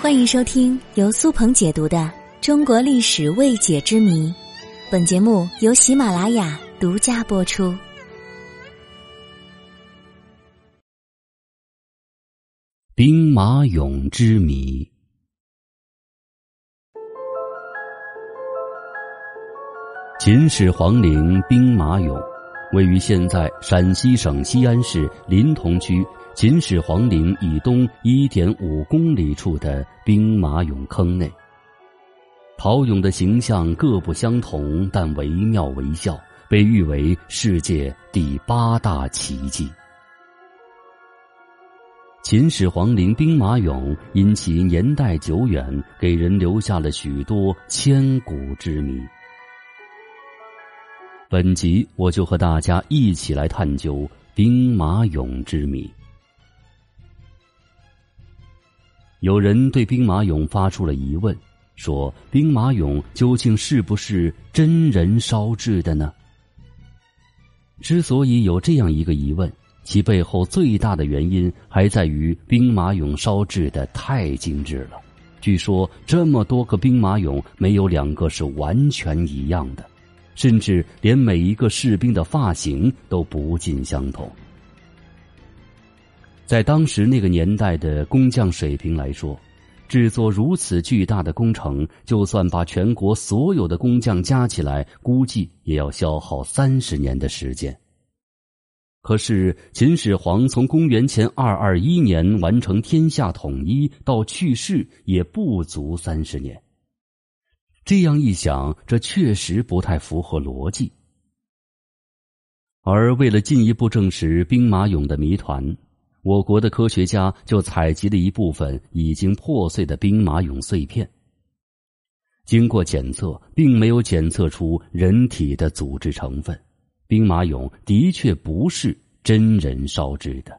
欢迎收听由苏鹏解读的《中国历史未解之谜》，本节目由喜马拉雅独家播出。兵马俑之谜。秦始皇陵兵马俑，位于现在陕西省西安市临潼区秦始皇陵以东一点五公里处的兵马俑坑内。陶俑的形象各不相同，但惟妙惟肖，被誉为世界第八大奇迹。秦始皇陵兵马俑因其年代久远，给人留下了许多千古之谜。本集我就和大家一起来探究兵马俑之谜。有人对兵马俑发出了疑问，说：“兵马俑究竟是不是真人烧制的呢？”之所以有这样一个疑问，其背后最大的原因还在于兵马俑烧制的太精致了。据说这么多个兵马俑，没有两个是完全一样的。甚至连每一个士兵的发型都不尽相同。在当时那个年代的工匠水平来说，制作如此巨大的工程，就算把全国所有的工匠加起来，估计也要消耗三十年的时间。可是秦始皇从公元前二二一年完成天下统一到去世，也不足三十年。这样一想，这确实不太符合逻辑。而为了进一步证实兵马俑的谜团，我国的科学家就采集了一部分已经破碎的兵马俑碎片。经过检测，并没有检测出人体的组织成分，兵马俑的确不是真人烧制的。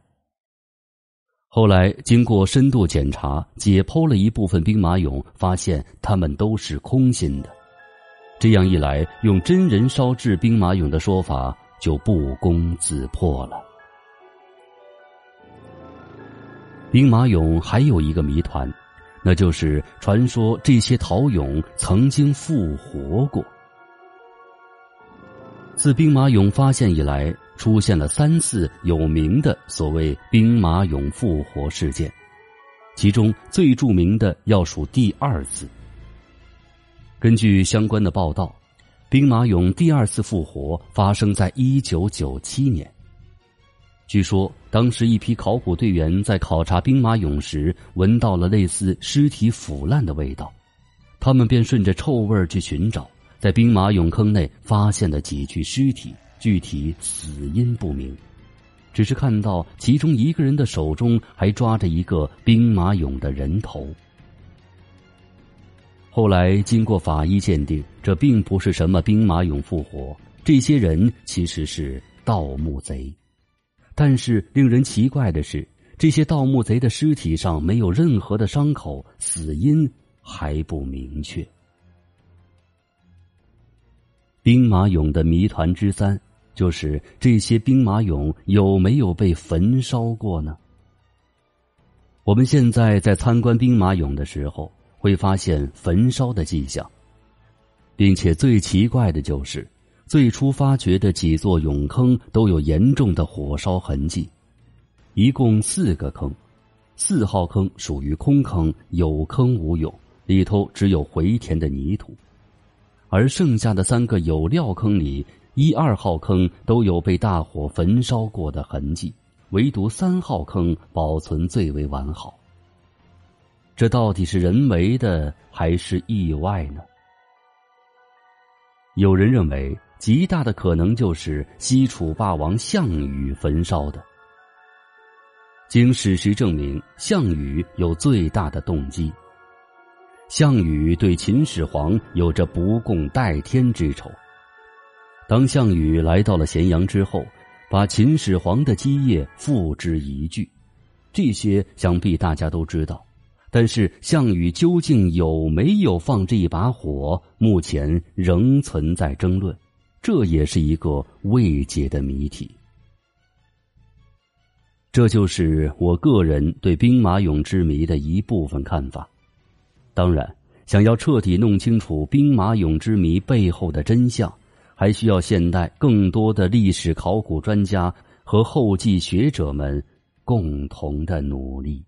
后来经过深度检查，解剖了一部分兵马俑，发现它们都是空心的。这样一来，用真人烧制兵马俑的说法就不攻自破了。兵马俑还有一个谜团，那就是传说这些陶俑曾经复活过。自兵马俑发现以来。出现了三次有名的所谓兵马俑复活事件，其中最著名的要数第二次。根据相关的报道，兵马俑第二次复活发生在一九九七年。据说当时一批考古队员在考察兵马俑时，闻到了类似尸体腐烂的味道，他们便顺着臭味去寻找，在兵马俑坑内发现了几具尸体。具体死因不明，只是看到其中一个人的手中还抓着一个兵马俑的人头。后来经过法医鉴定，这并不是什么兵马俑复活，这些人其实是盗墓贼。但是令人奇怪的是，这些盗墓贼的尸体上没有任何的伤口，死因还不明确。兵马俑的谜团之三。就是这些兵马俑有没有被焚烧过呢？我们现在在参观兵马俑的时候，会发现焚烧的迹象，并且最奇怪的就是，最初发掘的几座俑坑都有严重的火烧痕迹，一共四个坑，四号坑属于空坑，有坑无俑，里头只有回填的泥土，而剩下的三个有料坑里。一二号坑都有被大火焚烧过的痕迹，唯独三号坑保存最为完好。这到底是人为的还是意外呢？有人认为，极大的可能就是西楚霸王项羽焚烧的。经史实证明，项羽有最大的动机。项羽对秦始皇有着不共戴天之仇。当项羽来到了咸阳之后，把秦始皇的基业付之一炬，这些想必大家都知道。但是项羽究竟有没有放这一把火，目前仍存在争论，这也是一个未解的谜题。这就是我个人对兵马俑之谜的一部分看法。当然，想要彻底弄清楚兵马俑之谜背后的真相，还需要现代更多的历史考古专家和后继学者们共同的努力。